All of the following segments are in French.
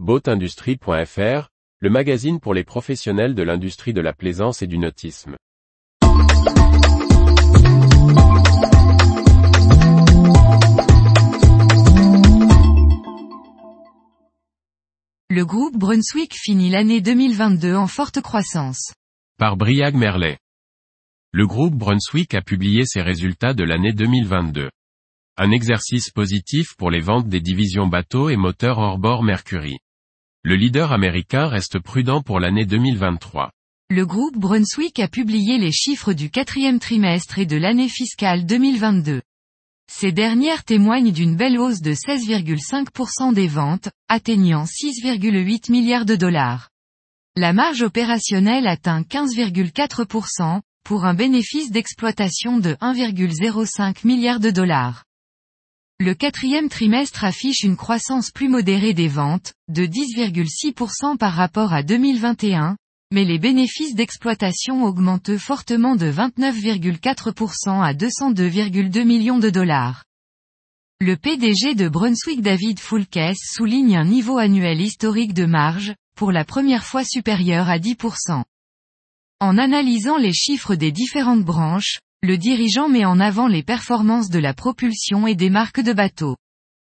Boatindustrie.fr, le magazine pour les professionnels de l'industrie de la plaisance et du nautisme. Le groupe Brunswick finit l'année 2022 en forte croissance. Par Briag Merlet. Le groupe Brunswick a publié ses résultats de l'année 2022. Un exercice positif pour les ventes des divisions bateaux et moteurs hors-bord Mercury. Le leader américain reste prudent pour l'année 2023. Le groupe Brunswick a publié les chiffres du quatrième trimestre et de l'année fiscale 2022. Ces dernières témoignent d'une belle hausse de 16,5% des ventes, atteignant 6,8 milliards de dollars. La marge opérationnelle atteint 15,4%, pour un bénéfice d'exploitation de 1,05 milliard de dollars. Le quatrième trimestre affiche une croissance plus modérée des ventes, de 10,6% par rapport à 2021, mais les bénéfices d'exploitation augmentent fortement de 29,4% à 202,2 millions de dollars. Le PDG de Brunswick David Foulkes souligne un niveau annuel historique de marge, pour la première fois supérieur à 10%. En analysant les chiffres des différentes branches, le dirigeant met en avant les performances de la propulsion et des marques de bateaux.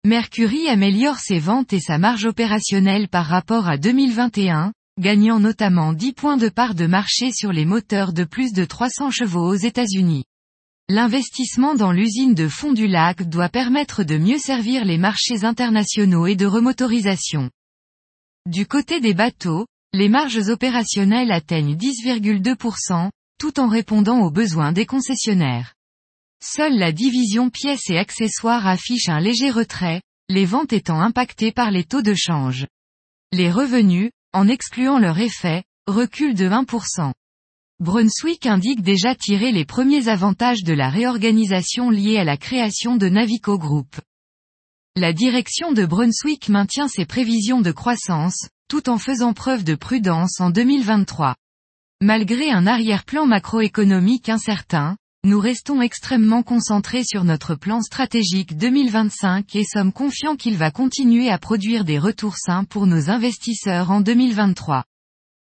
Mercury améliore ses ventes et sa marge opérationnelle par rapport à 2021, gagnant notamment 10 points de part de marché sur les moteurs de plus de 300 chevaux aux États-Unis. L'investissement dans l'usine de Fond du Lac doit permettre de mieux servir les marchés internationaux et de remotorisation. Du côté des bateaux, les marges opérationnelles atteignent 10,2%, tout en répondant aux besoins des concessionnaires. Seule la division pièces et accessoires affiche un léger retrait, les ventes étant impactées par les taux de change. Les revenus, en excluant leur effet, reculent de 1%. Brunswick indique déjà tirer les premiers avantages de la réorganisation liée à la création de Navico Group. La direction de Brunswick maintient ses prévisions de croissance, tout en faisant preuve de prudence en 2023. Malgré un arrière-plan macroéconomique incertain, nous restons extrêmement concentrés sur notre plan stratégique 2025 et sommes confiants qu'il va continuer à produire des retours sains pour nos investisseurs en 2023.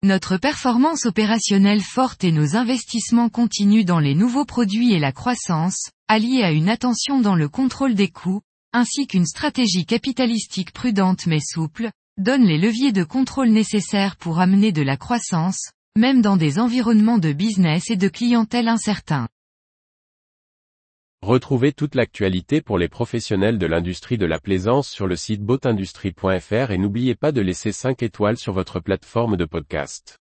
Notre performance opérationnelle forte et nos investissements continus dans les nouveaux produits et la croissance, alliés à une attention dans le contrôle des coûts, ainsi qu'une stratégie capitalistique prudente mais souple, donnent les leviers de contrôle nécessaires pour amener de la croissance, même dans des environnements de business et de clientèle incertains. Retrouvez toute l'actualité pour les professionnels de l'industrie de la plaisance sur le site boatindustrie.fr et n'oubliez pas de laisser 5 étoiles sur votre plateforme de podcast.